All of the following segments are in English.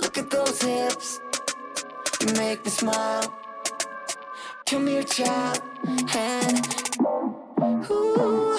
Look at those hips. You make me smile. Come here, child. And ooh.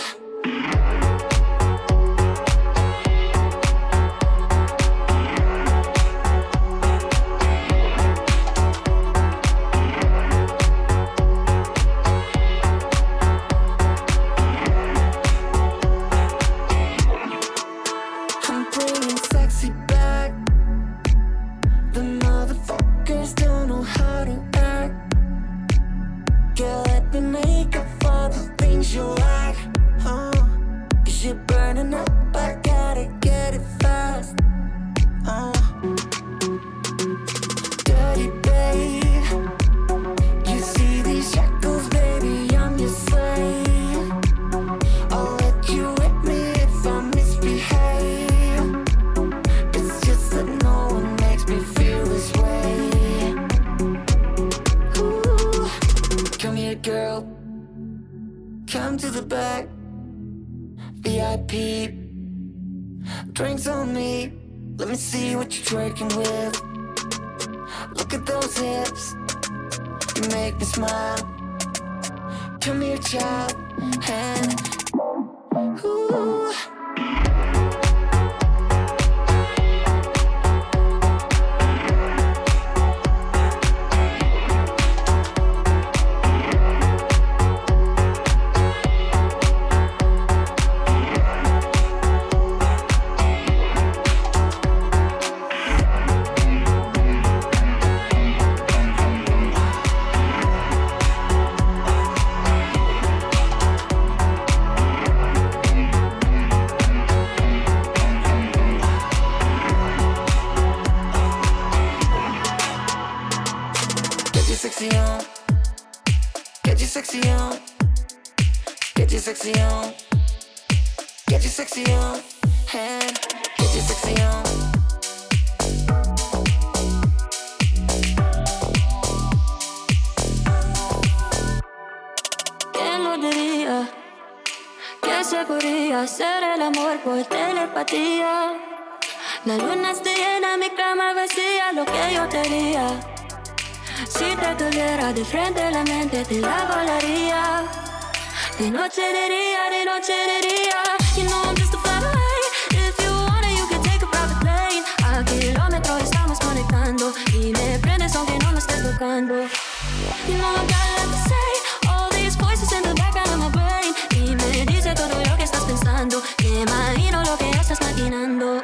sexy on. Get you sexy on. Get you sexy on. se podría hacer el amor por telepatía. La luna está llena, mi cama vacía, lo que yo quería. Si te tuviera de frente la mente, te la volaría. De noche de día, de noche de día. You know I'm just a fly away. If you want it, you can take a private plane. A kilómetros estamos conectando. Y me prendes aunque no me estés tocando. You know I got a lot to say. All these voices in the background of my brain. Y me dice todo lo que estás pensando. Me imagino lo que estás maquinando.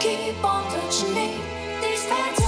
Keep on touching me. These phantom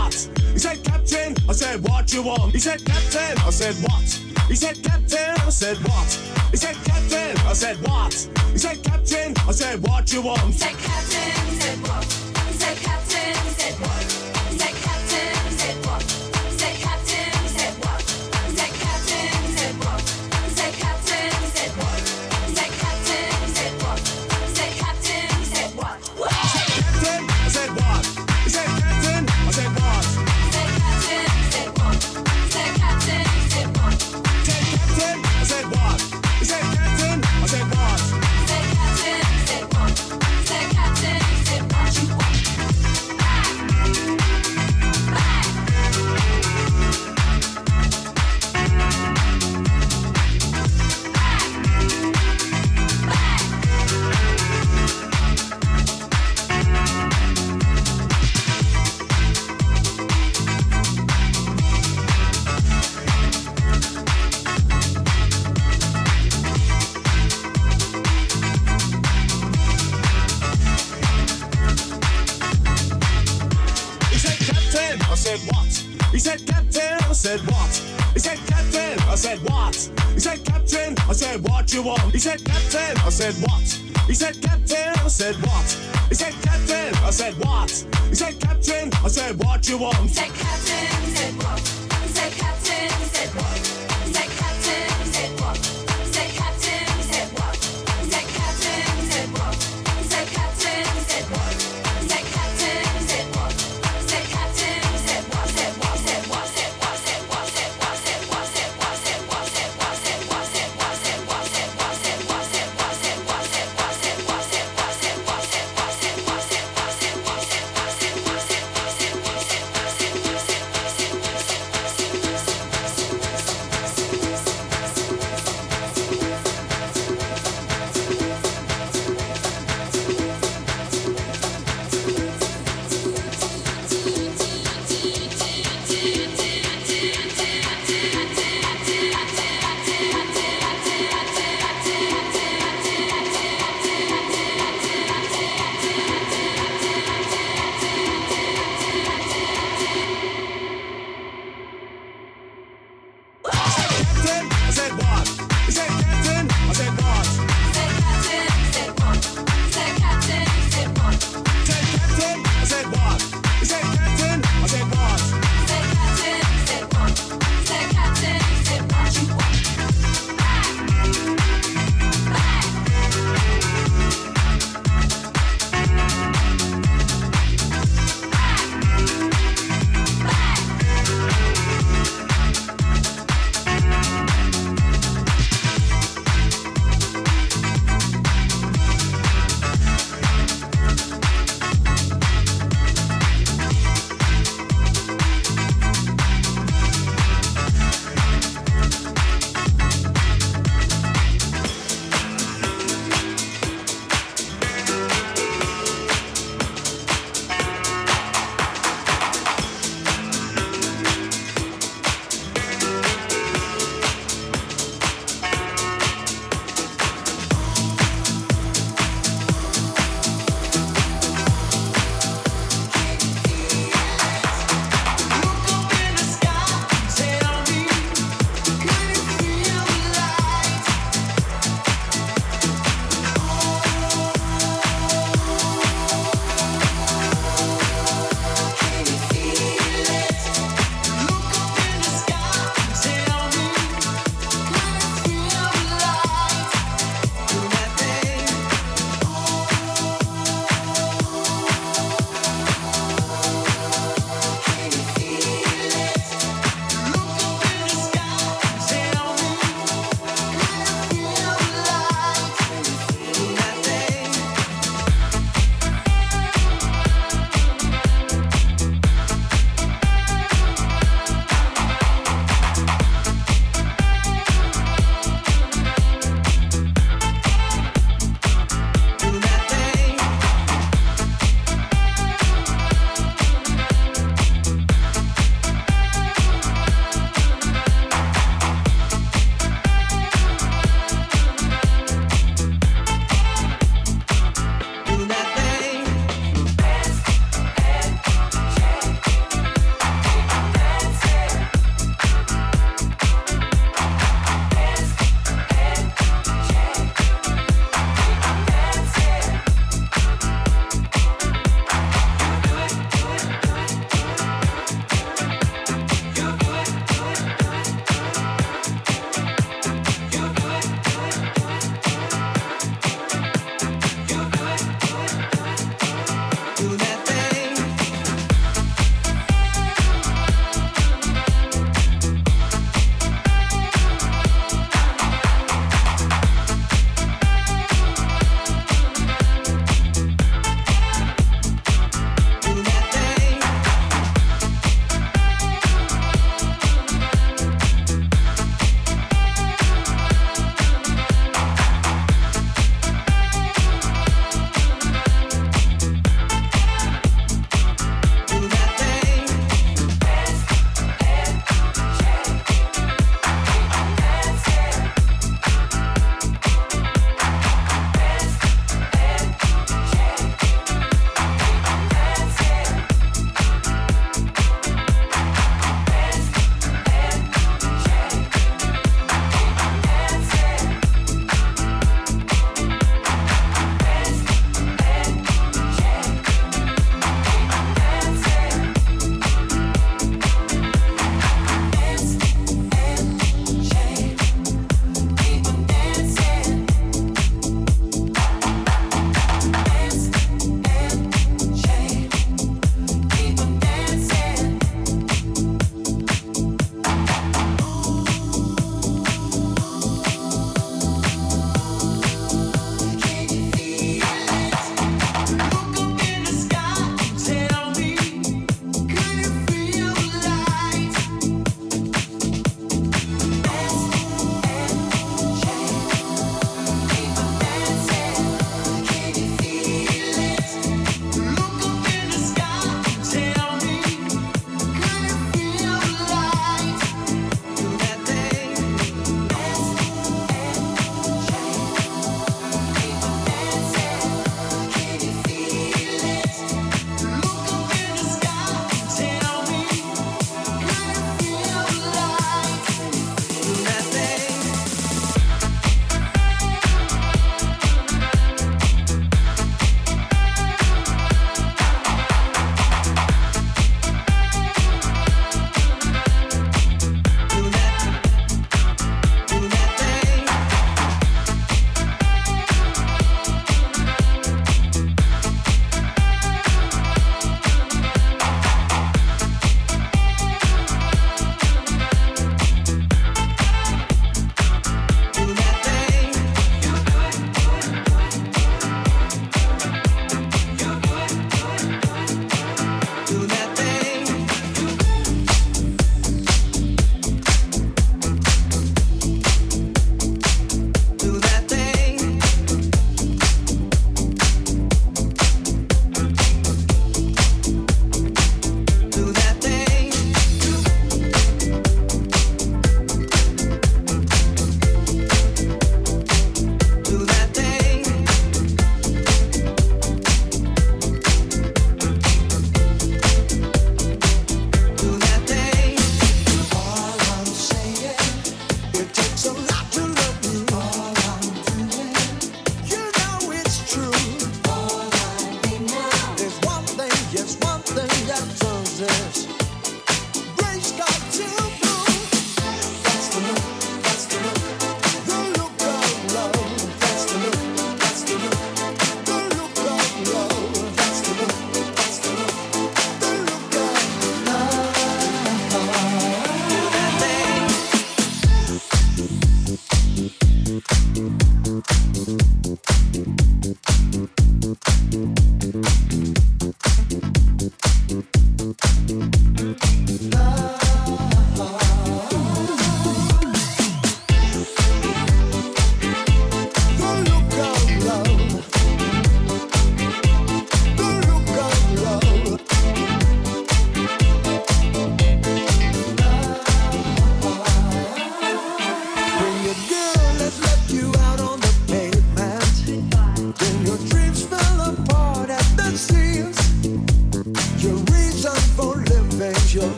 what? He said, Captain, I said, what you want? He said, Captain, I said, what? He said, Captain, I said, what? He said, Captain, I said, what? He said, Captain, I said, what you want? He said, Captain, he said, what? He said, Captain, he said, what?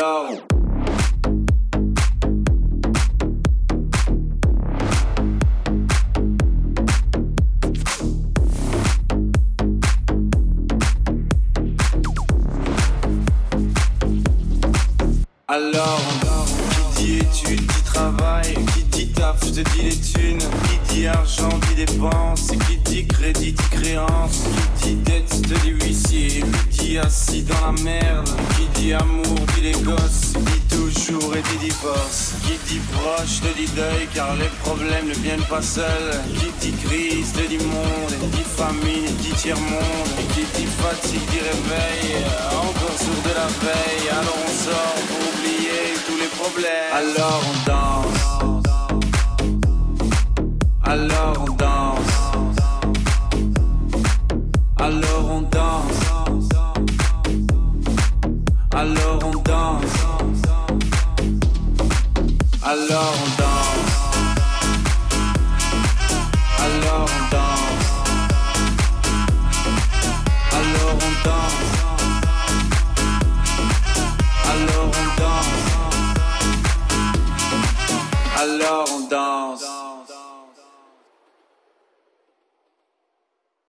low. pas seul. Qui dit crise, te dit monde Dit famine, dit tiers-monde Qui dit fatigue, dit réveil Encore sourd de la veille. Alors on sort pour oublier tous les problèmes. Alors on danse.